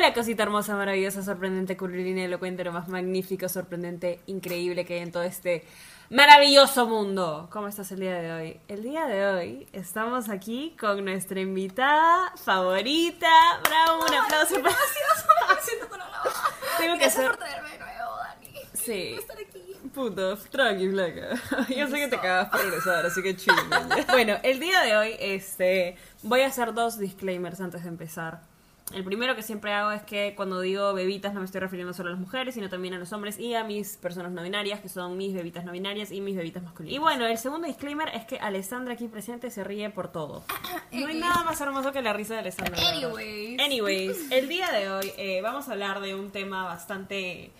Hola, cosita hermosa, maravillosa, sorprendente, curvilínea, elocuente, lo más magnífico, sorprendente, increíble que hay en todo este maravilloso mundo. ¿Cómo estás el día de hoy? El día de hoy estamos aquí con nuestra invitada favorita. ¡Bravo! Un aplauso para... Tengo que hacer... por traerme de nuevo, Dani. Sí. Estar aquí. Puto, tranqui, flaca. Yo sé que te cagas por regresar, así que chill. Bueno, el día de hoy, este, voy a hacer dos disclaimers antes de empezar. El primero que siempre hago es que cuando digo bebitas no me estoy refiriendo solo a las mujeres, sino también a los hombres y a mis personas no binarias, que son mis bebitas no binarias y mis bebitas masculinas. Y bueno, el segundo disclaimer es que Alessandra aquí presente se ríe por todo. No hay nada más hermoso que la risa de Alessandra. Anyways. Anyways, el día de hoy eh, vamos a hablar de un tema bastante...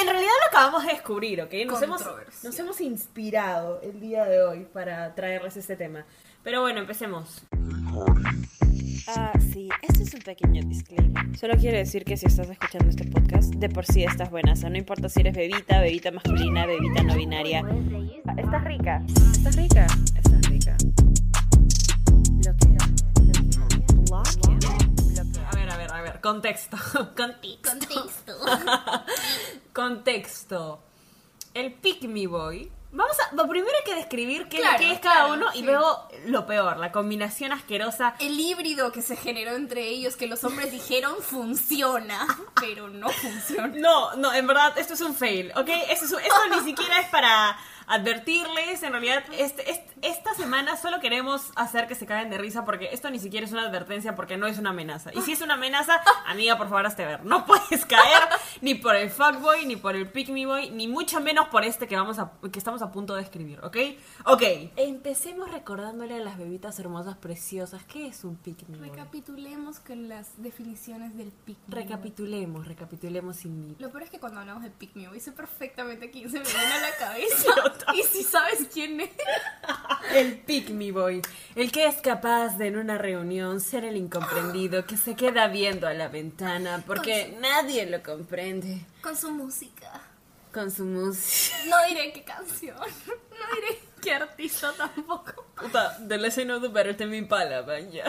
En realidad lo acabamos de descubrir, ¿ok? Nos hemos, nos hemos inspirado el día de hoy para traerles este tema. Pero bueno, empecemos. Ah, sí, este es un pequeño disclaimer. Solo quiero decir que si estás escuchando este podcast, de por sí estás buena. No importa si eres bebita, bebita masculina, bebita no binaria. Estás rica. Estás rica. Estás rica. A ver, a ver, a ver. Contexto. Contexto. Contexto. Contexto. El Pick Me Boy. Vamos a. Primero hay que describir qué, Claro, qué es cada claro, uno y luego lo peor, la combinación asquerosa. El híbrido que se generó entre ellos, que los hombres dijeron funciona, pero no funciona. No, no, en verdad, esto es un fail, ¿ok? Esto, es un- esto ni siquiera es para advertirles, en realidad, este, este- esta semana solo queremos hacer que se caigan de risa porque esto ni siquiera es una advertencia porque no es una amenaza. Y si es una amenaza, amiga, por favor, hazte ver. No puedes caer ni por el fuckboy, ni por el pick me boy, ni mucho menos por este que, vamos a, que estamos a punto de escribir, ¿ok? Ok, empecemos recordándole a las bebitas hermosas preciosas, ¿qué es un pick me boy? Recapitulemos con las definiciones del pick me boy. Recapitulemos, recapitulemos sin ni Lo peor es que cuando hablamos de pick me boy, sé perfectamente quién se me viene a la cabeza. y si sabes quién es. El pick me boy, el que es capaz de en una reunión ser el incomprendido que se queda viendo a la ventana porque nadie lo comprende Con su música. con su música. No diré qué canción. No diré qué artista tampoco. Puta, the less I know the better Tame Impala, man, ya.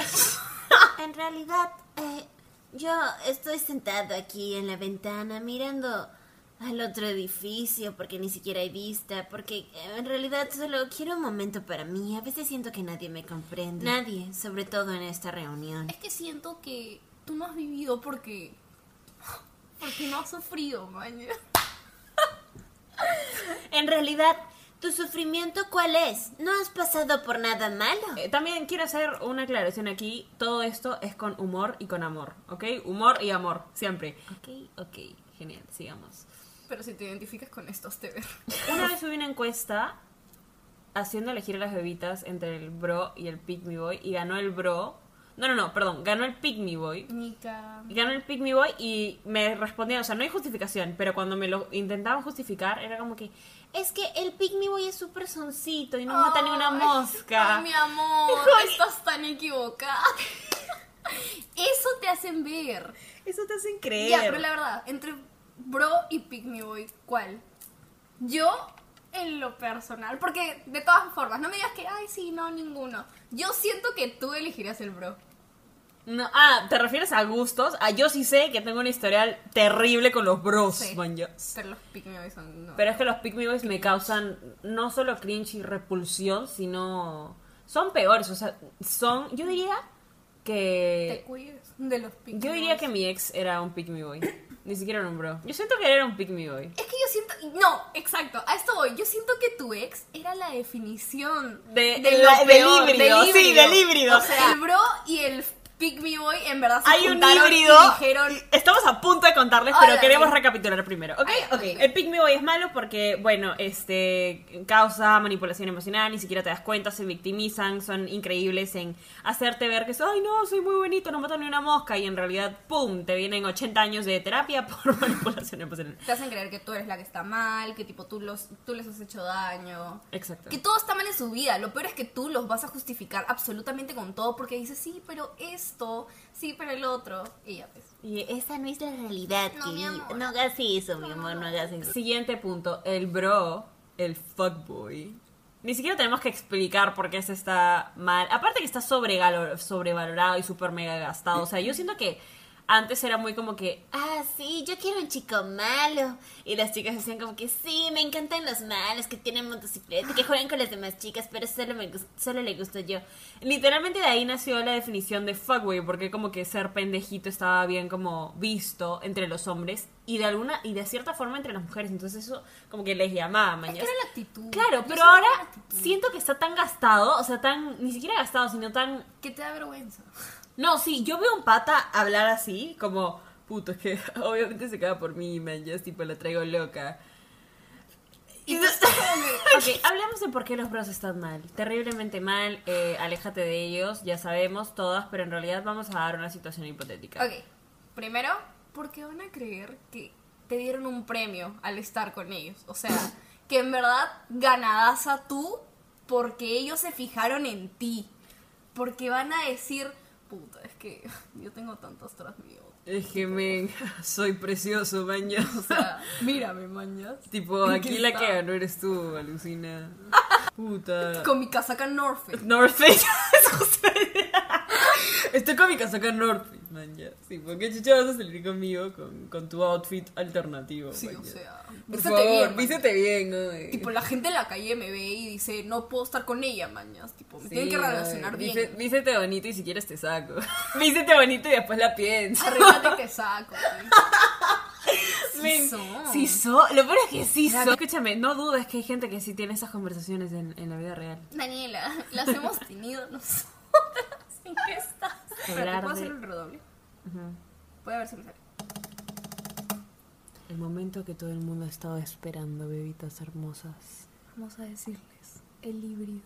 En realidad, eh, yo estoy sentado aquí en la ventana mirando al otro edificio porque ni siquiera hay vista, porque eh, en realidad solo quiero un momento para mí. A veces siento que nadie me comprende. Nadie, sobre todo en esta reunión. Es que siento que tú no has vivido porque. Porque no has sufrido, maña. En realidad, ¿tu sufrimiento cuál es? ¿No has pasado por nada malo? Eh, También quiero hacer una aclaración aquí. Todo esto es con humor y con amor, ¿ok? Humor y amor, siempre. Ok, ok, genial, sigamos. Pero si te identificas con estos, te ver. Una vez subí una encuesta haciendo elegir a las bebitas entre el bro y el pick me boy y ganó el bro. No, no, no, perdón, ganó el pick me boy. Nica. Ganó el pick me boy y me respondían, o sea, no hay justificación, pero cuando me lo intentaban justificar era como que Es que el Pick Me Boy es súper soncito y no mata ni una mosca. Ay, mi amor, estás tan equivocada. Eso te hacen ver. eso te hacen creer. Ya, pero la verdad, entre Bro y Pick Me Boy, ¿cuál? Yo, en lo personal, porque de todas formas, no me digas que, ay, sí, no, ninguno. Yo siento que tú elegirías el Bro. No, ah, ¿te refieres a gustos? Ah, yo sí sé que tengo un historial terrible con los bros, Sí. man, ya. Pero los Pick Me Boy son. No. Pero es que los pick me boys me causan no solo cringe y repulsión, sino son peores, o sea, son, yo diría te que cuides de los Pick yo diría Boys. que mi ex era un pick me boy, ni siquiera era un bro. Yo siento que era un pick me boy. Es que yo siento. No, exacto, a esto voy. Yo siento que tu ex era la definición De- de la- lo del híbrido, sí, del híbrido. O sea, el bro y el Pick Me Boy en verdad se Hay un híbrido. y dijeron. Estamos a punto de contarles, pero queremos recapitular primero. El pick me boy es malo porque, bueno, este causa manipulación emocional, ni siquiera te das cuenta, se victimizan, son increíbles en hacerte ver que ay no, soy muy bonito, no mato ni una mosca y en realidad, pum, te vienen 80 años de terapia por manipulación emocional. Te hacen creer que tú eres la que está mal, que tipo tú, los, tú les has hecho daño. Exacto. Que todo está mal en su vida. Lo peor es que tú los vas a justificar absolutamente con todo porque dices, sí, pero esto, sí, pero el otro. Y ya pues. Y esa no es la realidad, No, mi querido. amor. No hagas eso, mi amor, no hagas eso. Siguiente punto, el bro, el fuckboy. Ni siquiera tenemos que explicar por qué ese está mal. Aparte que está sobrevalorado y súper mega gastado. O sea, yo siento que antes era muy como que, Ah, sí, yo quiero un chico malo. Y las chicas decían como que sí, me encantan los malos, que tienen motocicleta, que juegan con las demás chicas, pero solo, me solo le gusto yo. literalmente de ahí nació la definición de fuckboy, porque como que ser pendejito estaba bien como visto entre los hombres y de alguna y de cierta forma entre las mujeres, entonces eso como que les llamaba, Es mañas. que era la actitud. Claro, pero ahora siento que está tan gastado, o sea, tan ni siquiera gastado, sino tan Que te da vergüenza. No, sí, yo veo a un pata hablar así, como, puto, es que obviamente se caga por mí, man, ya es tipo, la traigo loca. Y no- ok, hablemos de por qué los bros están mal. Terriblemente mal, eh, aléjate de ellos, ya sabemos todas, pero en realidad vamos a dar una situación hipotética. Ok, primero, ¿por qué van a creer que te dieron un premio al estar con ellos? O sea, que en verdad ganadás a tú porque ellos se fijaron en ti. Porque van a decir, puta, es que yo tengo tantos tras mío. Es que, men, soy precioso, mañas. O sea, mírame, mañas. tipo, ¿en aquí la que ganó eres tú, alucina. Puta. Con mi casaca North Face. North Face. Estoy con mi casaca North Face, ya. Sí, porque chucha vas a salir conmigo con, con tu outfit alternativo. Sí, o sea, Por vístete favor, bien, vístete bien, ¿no? Tipo, la gente en la calle me ve y dice, no puedo estar con ella, mañas. Tipo, me Sí, tienen que ay, relacionar bien. víste- Vístete bonito y si quieres te saco. vístete bonito y después la piensas. Arréglate que saco. sí. Sí. Lo peor es que sí son. Escúchame, no dudes que hay gente que sí tiene esas conversaciones en, en la vida real. Daniela, las hemos tenido nosotras. ¿En qué estás? ¿puedo hacer el redoble? Voy a ver si me sale. El momento que todo el mundo ha estado esperando, bebitas hermosas. Vamos a decirles el híbrido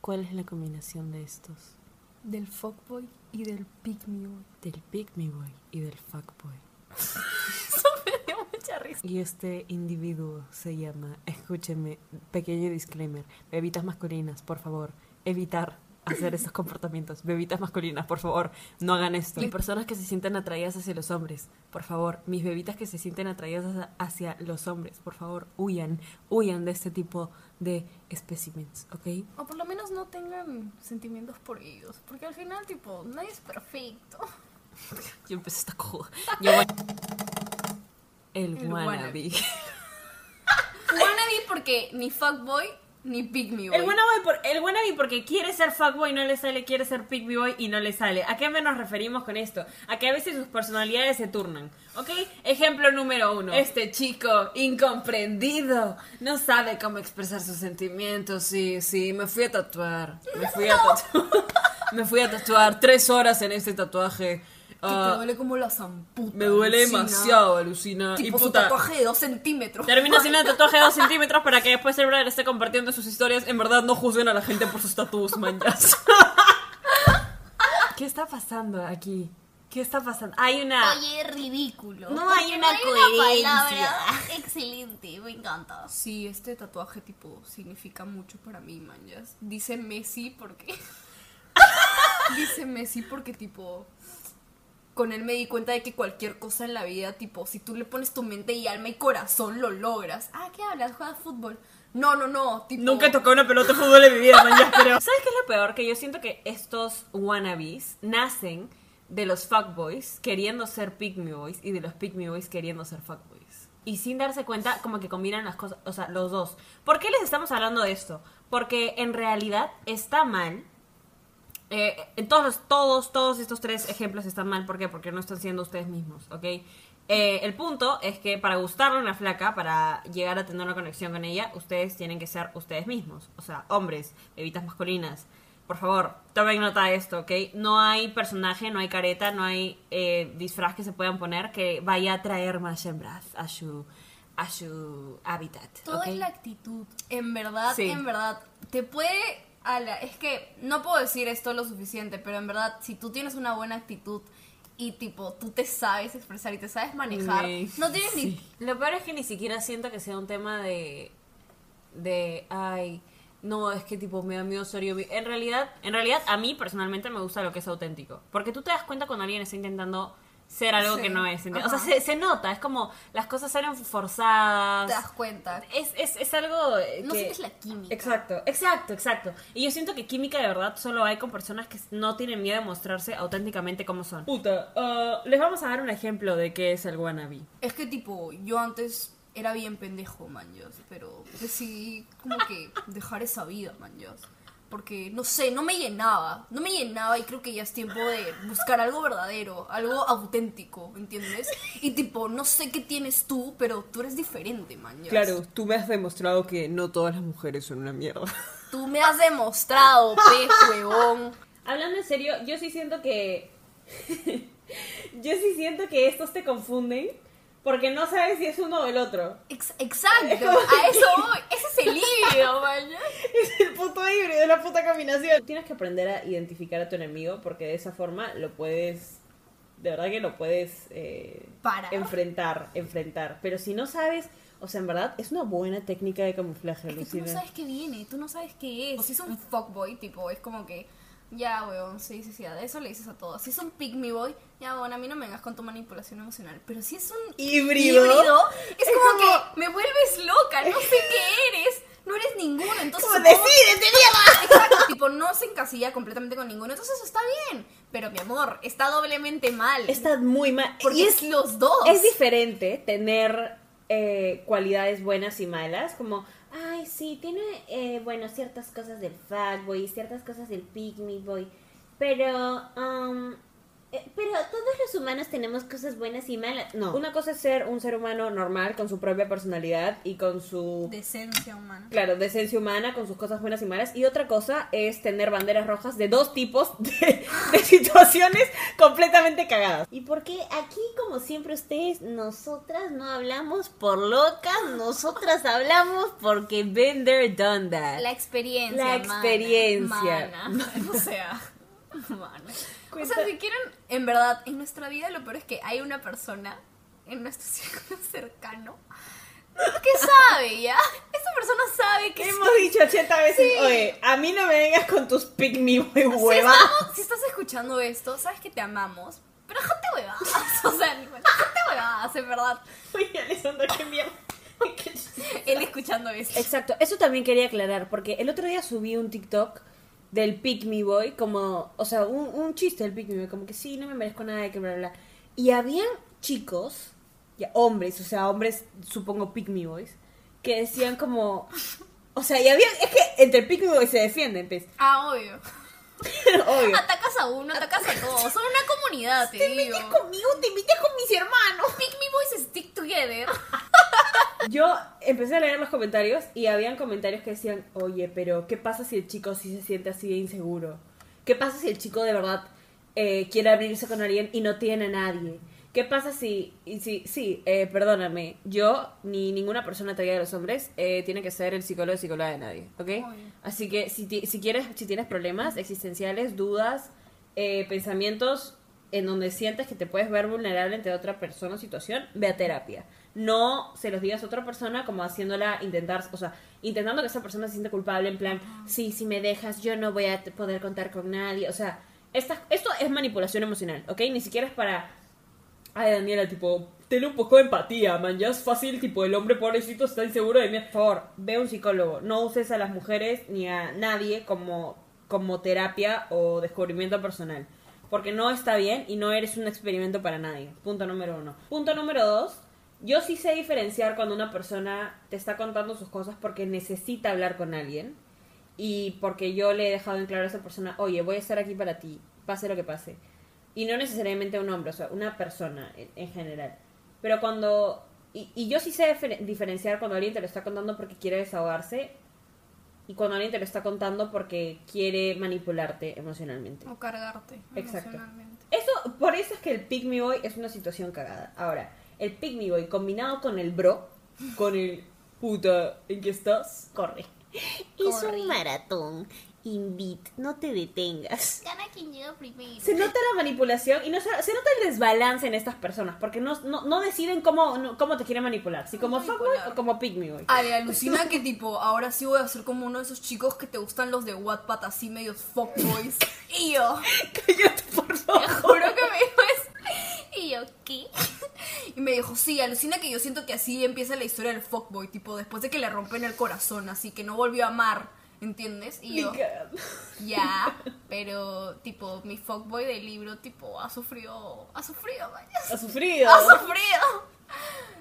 ¿Cuál es la combinación de estos? del fuckboy y del pick me boy. Del Pick Me Boy y del Fuckboy. Eso me dio mucha risa. Y este individuo se llama, escúcheme, pequeño disclaimer, bebitas masculinas, por favor, evitar hacer estos comportamientos. Bebitas masculinas, por favor, no hagan esto. Y personas que se sienten atraídas hacia los hombres, por favor, mis bebitas que se sienten atraídas hacia- los hombres, por favor, huyan, huyan de este tipo de specimens, ¿ok? O por lo menos no tengan sentimientos por ellos. Porque al final, tipo, nadie es perfecto. Yo empecé esta cojuda. Yo voy- El, El wannabe. wannabe. Wannabe porque ni fuckboy ni pick me boy. El wannabe, por, el wannabe porque quiere ser fuckboy y no le sale, quiere ser pickboy boy y no le sale. ¿A qué nos referimos con esto? A que a veces sus personalidades se turnan, ¿ok? Ejemplo número uno. Este chico incomprendido no sabe cómo expresar sus sentimientos. Sí, sí, me fui a tatuar. Me fui a tatuar. me fui a tatuar tres horas en este tatuaje. Que te Ah, duele como la zamputa. me duele alucina. demasiado, alucina. Tipo y su puta, tatuaje de dos centímetros. Termina siendo un tatuaje de 2 centímetros para que después el brother esté compartiendo sus historias. En verdad, no juzguen a la gente por sus tatuos, manchas. ¿Qué está pasando aquí? ¿Qué está pasando? Hay una... Oye, ridículo. No hay una hay coherencia. palabra excelente, me encanta. Sí, este tatuaje tipo significa mucho para mí, manjas. Dice Messi porque dice Messi porque tipo con él me di cuenta de que cualquier cosa en la vida, tipo, si tú le pones tu mente y alma y corazón, lo logras. Ah, ¿qué hablas? ¿Juegas fútbol? No, no, no, tipo... Nunca he tocado una pelota de fútbol en mi vida, manchas, pero... ¿Sabes qué es lo peor? Que yo siento que estos wannabes nacen de los fuckboys queriendo ser pick me boys y de los pick me boys queriendo ser fuckboys. Y sin darse cuenta, como que combinan las cosas, o sea, los dos. ¿Por qué les estamos hablando de esto? Porque en realidad está mal eh, en todos, todos, estos tres ejemplos están mal. ¿Por qué? Porque no están siendo ustedes mismos, ¿ok? Eh, el punto es que para gustarle a una flaca, para llegar a tener una conexión con ella, ustedes tienen que ser ustedes mismos. O sea, hombres, bebitas masculinas. Por favor, tomen nota de esto, ¿ok? No hay personaje, no hay careta, no hay eh, disfraz que se puedan poner que vaya a traer más hembras a su, a su hábitat. Todo ¿ok? es la actitud. En verdad, Sí. en verdad, te puede... ala, es que no puedo decir esto lo suficiente, pero en verdad, si tú tienes una buena actitud y tipo, tú te sabes expresar y te sabes manejar, Sí. no tienes ni... Lo peor es que ni siquiera siento que sea un tema de. de. ay. No, es que tipo me da miedo ser yo. mi-". En realidad, en realidad, a mí personalmente me gusta lo que es auténtico. Porque tú te das cuenta cuando alguien está intentando ser algo Sí. que no es. O sea, se, se nota, es como las cosas salen forzadas. Te das cuenta. Es, es, es algo eh, No que... sientes la química. Exacto, exacto, exacto. Y yo siento que química de verdad solo hay con personas que no tienen miedo de mostrarse auténticamente como son. Puta, ah, les vamos a dar un ejemplo de qué es el wannabe. Es que tipo, yo antes era bien pendejo, manjos, pero decidí como que dejar esa vida, manjos. Porque, no sé, no me llenaba, no me llenaba y creo que ya es tiempo de buscar algo verdadero, algo auténtico, ¿entiendes? Y tipo, no sé qué tienes tú, pero tú eres diferente, manjos. Claro, tú me has demostrado que no todas las mujeres son una mierda. Tú me has demostrado, pe, huevón. Hablando en serio, yo sí siento que. yo sí siento que estos te confunden porque no sabes si es uno o el otro. Ex- exacto, a eso voy. Ese es el híbrido, manjos. Es el puto híbrido, la puta combinación. Tienes que aprender a identificar a tu enemigo porque de esa forma lo puedes. De verdad que lo puedes eh, Parar. enfrentar, enfrentar. Pero si no sabes, o sea, en verdad es una buena técnica de camuflaje, Es que tú no Lucina. sabes qué viene, tú no sabes qué es. Si es un fuckboy, tipo, es como que, ya, weón, sí, sí, sí, a eso le dices a todos. Si es un pick me boy, ya, weón, a mí no me vengas con tu manipulación emocional. Pero si es un Híbrido. es, como, que me vuelves loca, no sé qué eres, no eres ninguno. Entonces, Como, ¡Decídete, mierda! Exacto, tipo, no se encasilla completamente con ninguno. Entonces, eso está bien. Pero, mi amor, está doblemente mal. Está muy mal. porque Y es los dos. Es diferente tener eh, cualidades buenas y malas, como, ay, sí, tiene, eh, bueno, ciertas cosas del fuckboy, ciertas cosas del me boy, pero, um, eh, pero todos los humanos tenemos cosas buenas y malas. No, una cosa es ser un ser humano normal, con su propia personalidad y con su... Decencia humana. Claro, decencia humana con sus cosas buenas y malas. Y otra cosa es tener banderas rojas de dos tipos de, de situaciones completamente cagadas. Y porque aquí, como siempre ustedes, nosotras no hablamos por locas, nosotras hablamos porque been there, done that. La experiencia. La mana. experiencia. Mana. O sea, mana. O sea, si quieren, en verdad, en nuestra vida lo peor es que hay una persona en nuestro círculo cercano que sabe, ¿ya? Esa persona sabe que Hemos dicho 80 veces, oye, a mí no me vengas con tus pick me boy si, hueva. estamos- si estás escuchando esto, sabes que te amamos, pero déjate huevadas. O sea, déjate huevadas, en verdad. Oye, Alessandra, qué mierda. Él escuchando esto. Exacto, eso también quería aclarar, porque el otro día subí un TikTok del Pick Me Boy, como, o sea, un, un chiste del Pick Me Boy, como que sí, no me merezco nada, que bla, bla, bla. Y habían chicos, ya, hombres, o sea, hombres, supongo Pick Me Boys, que decían como, o sea, y había, es que entre Pick Me Boys se defienden, pues, Ah, obvio. obvio. Atacas a uno, atacas a todos. Son una comunidad, te digo. conmigo, te invité con mis hermanos. Pick me boys stick together. Yo empecé a leer los comentarios y habían comentarios que decían, oye, pero ¿qué pasa si el chico sí se siente así de inseguro? ¿Qué pasa si el chico de verdad eh, quiere abrirse con alguien y no tiene a nadie? ¿Qué pasa si, y si, sí, eh, perdóname, yo ni ninguna persona atraída de los hombres eh, tiene que ser el psicólogo o psicóloga de nadie, ¿ok? Obvio. Así que si, ti- si quieres, si tienes problemas existenciales, dudas, eh, pensamientos en donde sientes que te puedes ver vulnerable ante otra persona o situación, ve a terapia. No se los digas a otra persona como haciéndola intentar, o sea, intentando que esa persona se sienta culpable en plan, sí, si me dejas, yo no voy a te- poder contar con nadie. O sea, esta, esto es manipulación emocional, ¿ok? Ni siquiera es para... Ay, Daniela, tipo, ten un poco de empatía, man. Ya es fácil, tipo, el hombre pobrecito está inseguro de mí. Por favor, ve a un psicólogo. No uses a las mujeres ni a nadie como, como terapia o descubrimiento personal. Porque no está bien y no eres un experimento para nadie. Punto número uno. Punto número dos. Yo sí sé diferenciar cuando una persona te está contando sus cosas porque necesita hablar con alguien y porque yo le he dejado en claro a esa persona, oye, voy a estar aquí para ti, pase lo que pase. Y no necesariamente un hombre, o sea, una persona en, en general. Pero cuando... Y, y yo sí sé difer- diferenciar cuando alguien te lo está contando porque quiere desahogarse y cuando alguien te lo está contando porque quiere manipularte emocionalmente. O cargarte Exacto. emocionalmente. Eso, por eso es que el Pick Me Boy es una situación cagada. Ahora, el Pick Me Boy combinado con el bro, con el puta, ¿en qué estás? Corre. Es Corre. un maratón. Invit, no te detengas. Gana quien llega primero. Se nota la manipulación y no se, se nota el desbalance en estas personas porque no, no, no deciden cómo, no- cómo te quieren manipular. Si como fuckboy o como Pick Me Boy. Ale, alucina que tipo, ahora sí voy a ser como uno de esos chicos que te gustan los de Wattpad así medios fuckboys. Y yo, Cállate, por te favor. juro que me dijo eso. Y yo, ¿qué? Y me dijo, sí, alucina que yo siento que así empieza la historia del fuckboy, tipo, después de que le rompen el corazón, así que no volvió a amar, ¿entiendes? Y yo, ya, pero, tipo, mi fuckboy del libro, tipo, ha sufrido, ha sufrido, vaya. Ha sufrido. ¡Ha sufrido!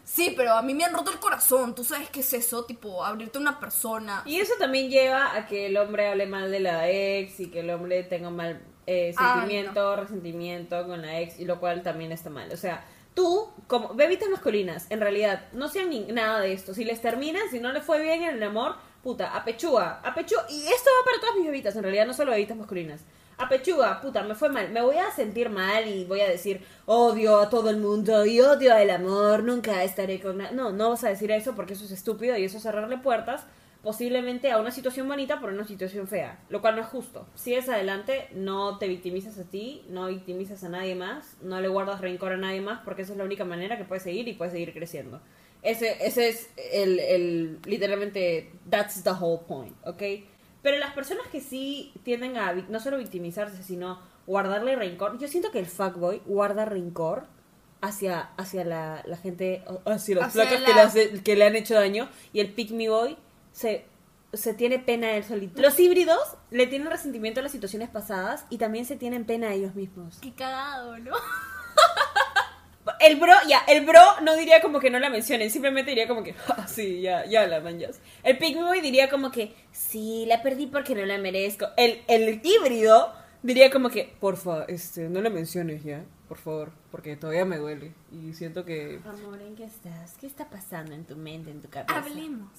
Sí, pero a mí me han roto el corazón. ¿Tú sabes qué es eso? Tipo, abrirte a una persona. Y eso también lleva a que el hombre hable mal de la ex y que el hombre tenga mal eh, Ay, sentimiento, resentimiento con la ex, y lo cual también está mal. O sea, tú, como bebitas masculinas, en realidad, no sean ni nada de esto. Si les terminan, si no les fue bien en el amor, puta, a pechuga, a pechuga. Y esto va para todas mis bebitas, en realidad, no solo bebitas masculinas. A pechuga, puta, me fue mal. Me voy a sentir mal y voy a decir, odio a todo el mundo y odio el amor, nunca estaré con... na-". No, no vas a decir eso porque eso es estúpido y eso es cerrarle puertas posiblemente a una situación bonita por una situación fea, lo cual no es justo. Sigues adelante, no te victimizas a ti, no victimizas a nadie más, no le guardas rencor a nadie más porque esa es la única manera que puedes seguir y puedes seguir creciendo. Ese, ese es el, el, literalmente, that's the whole point, ¿ok? Pero las personas que sí tienden a no solo victimizarse, sino guardarle rencor, yo siento que el fuckboy guarda rencor hacia, hacia la, la gente, hacia las Hacia placas que, la- le hace- que le han hecho daño, y el pick me boy se, se tiene pena a él solito. Los híbridos le tienen resentimiento a las situaciones pasadas y también se tienen pena a ellos mismos. Qué cagado, ¿no? El bro, ya, el bro no diría como que no la mencionen, simplemente diría como que, "Ah, sí, ya, ya la manjas. El boy diría como que, sí, la perdí porque no la merezco. El, el híbrido diría como que, porfa, este, no la menciones ya, por favor, porque todavía me duele y siento que... Amor, ¿en qué estás? ¿Qué está pasando en tu mente, en tu cabeza? Hablemos.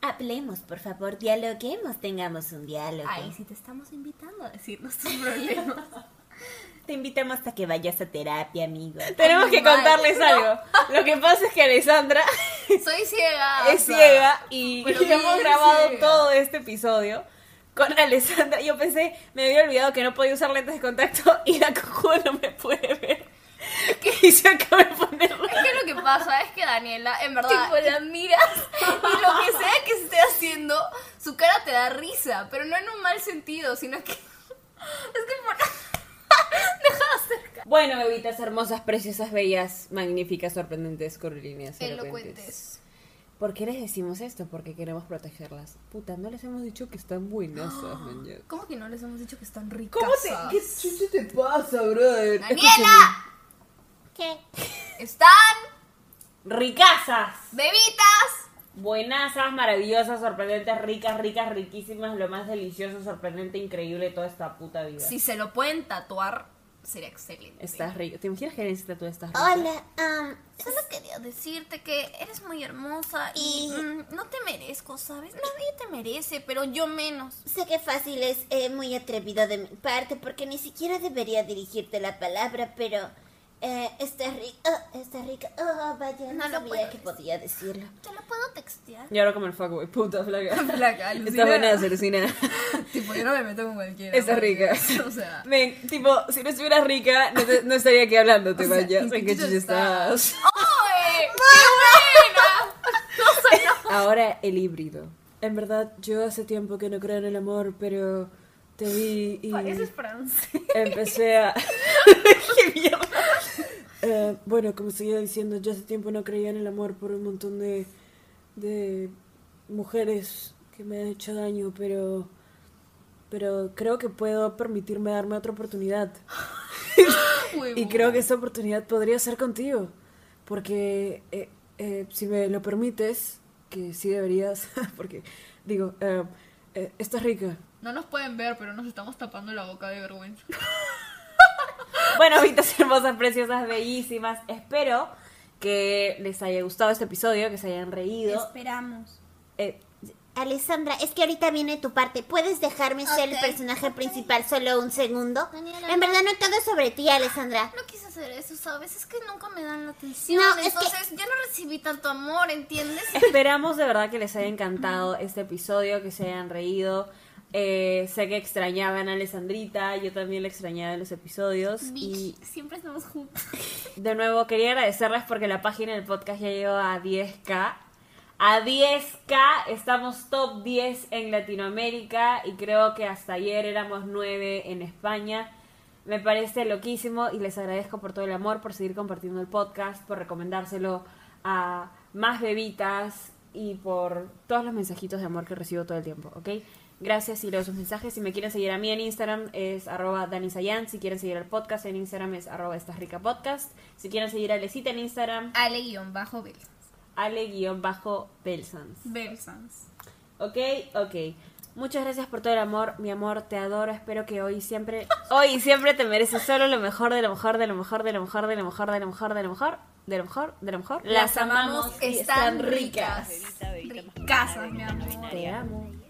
Hablemos, por favor, dialoguemos, tengamos un diálogo. Ay, si te estamos invitando a decir nuestros problemas. Te invitamos a que vayas a terapia, amigo. Tenemos que mal. contarles algo. Lo que pasa es que Alessandra Soy ciega. es o sea, ciega y, hemos grabado ciega. todo este episodio con Alessandra. Yo pensé, me había olvidado que no podía usar lentes de contacto y la cojuda no me puede ver. Y se acaba de ponerlo. Es que lo que pasa es que Daniela, en verdad, Tipo, la miras y lo que sea que esté haciendo, su cara te da risa, pero no en un mal sentido, sino que. Es que por. Deja de hacer cara. Bueno, bebitas hermosas, preciosas, bellas, magníficas, sorprendentes, curvilíneas, elocuentes. Elocuentes. ¿Por qué les decimos esto? Porque queremos protegerlas. Puta, no les hemos dicho que están buenasas, man. ya. ¿Cómo que no les hemos dicho que están ricas? ¿Cómo te, qué chucho te pasa, brother? ¡Daniela! ¿Qué? Están Ricasas. bebitas. Buenasas, maravillosas, sorprendentes, ricas, ricas, riquísimas, lo más delicioso, sorprendente, increíble de toda esta puta vida. Si se lo pueden tatuar, sería excelente. Estás rico. ¿Te imaginas que necesitas tú estás rica? Hola, um, Solo quería decirte que eres muy hermosa y, Y- mm, no te merezco, ¿sabes? Nadie te merece, pero yo menos. sé que fácil es eh, muy atrevido de mi parte porque ni siquiera debería dirigirte la palabra, pero eh, está rica, está rica. Oh, vaya, no, No lo sabía puedo que podía decirlo. ¿Te lo puedo textear? Y ahora como el fuckboy, puta flaca. Flaca, Está buena, alucina. Tipo, yo no me meto con cualquiera. Está rica. O sea, Ven, tipo, si no estuvieras rica, no, te- no estaría aquí hablando, te O sea, vayas. ¿en qué ¿En qué chucha chucha estás? ¡Ay! ¡Qué buena! No sé, no. Ahora el híbrido. En verdad, yo hace tiempo que no creo en el amor, pero te vi y Pareces francés. empecé a... ¡Qué mierda! Eh, bueno, como seguía diciendo, yo hace tiempo no creía en el amor por un montón de, de mujeres que me han hecho daño, pero, pero creo que puedo permitirme darme otra oportunidad. Y creo que esa oportunidad podría ser contigo, porque eh, eh, si me lo permites, que sí deberías, porque digo, eh, eh, estás rica. No nos pueden ver, pero nos estamos tapando la boca de vergüenza. Bueno, vitas hermosas, preciosas, bellísimas. Espero que les haya gustado este episodio, que se hayan reído. Esperamos. Eh, Alessandra, es que ahorita viene tu parte. ¿Puedes dejarme ser el personaje principal solo un segundo? Daniela, en verdad no todo es sobre ti, Alessandra. No quise hacer eso, ¿sabes? Es que nunca me dan la atención. No, es que- entonces ya no recibí tanto amor, ¿entiendes? esperamos de verdad que les haya encantado este episodio, que se hayan reído. Eh, sé que extrañaban a Alessandrita, yo también la extrañaba en los episodios. Y Siempre estamos juntos. de nuevo quería agradecerles porque la página del podcast ya llegó a 10k. A 10k estamos top 10 en Latinoamérica y creo que hasta ayer éramos 9 en España. Me parece loquísimo y les agradezco por todo el amor, por seguir compartiendo el podcast, por recomendárselo a más bebitas y por todos los mensajitos de amor que recibo todo el tiempo, ¿ok? Gracias y leo sus mensajes. Si me quieren seguir a mí en Instagram es arroba danisayan. Si quieren seguir al podcast en Instagram es arroba podcast. Si quieren seguir a Lecita en Instagram, Ale-Belsans. ale-belsans. Belsans. Ok, ok. Muchas gracias por todo el amor, mi amor, te adoro. Espero que hoy siempre, hoy y siempre te mereces solo lo mejor, de lo mejor, de lo mejor, de lo mejor, de lo mejor, de lo mejor, de lo mejor, de lo mejor, de lo mejor. Las amamos, están ricas. Mi amor. Te amo.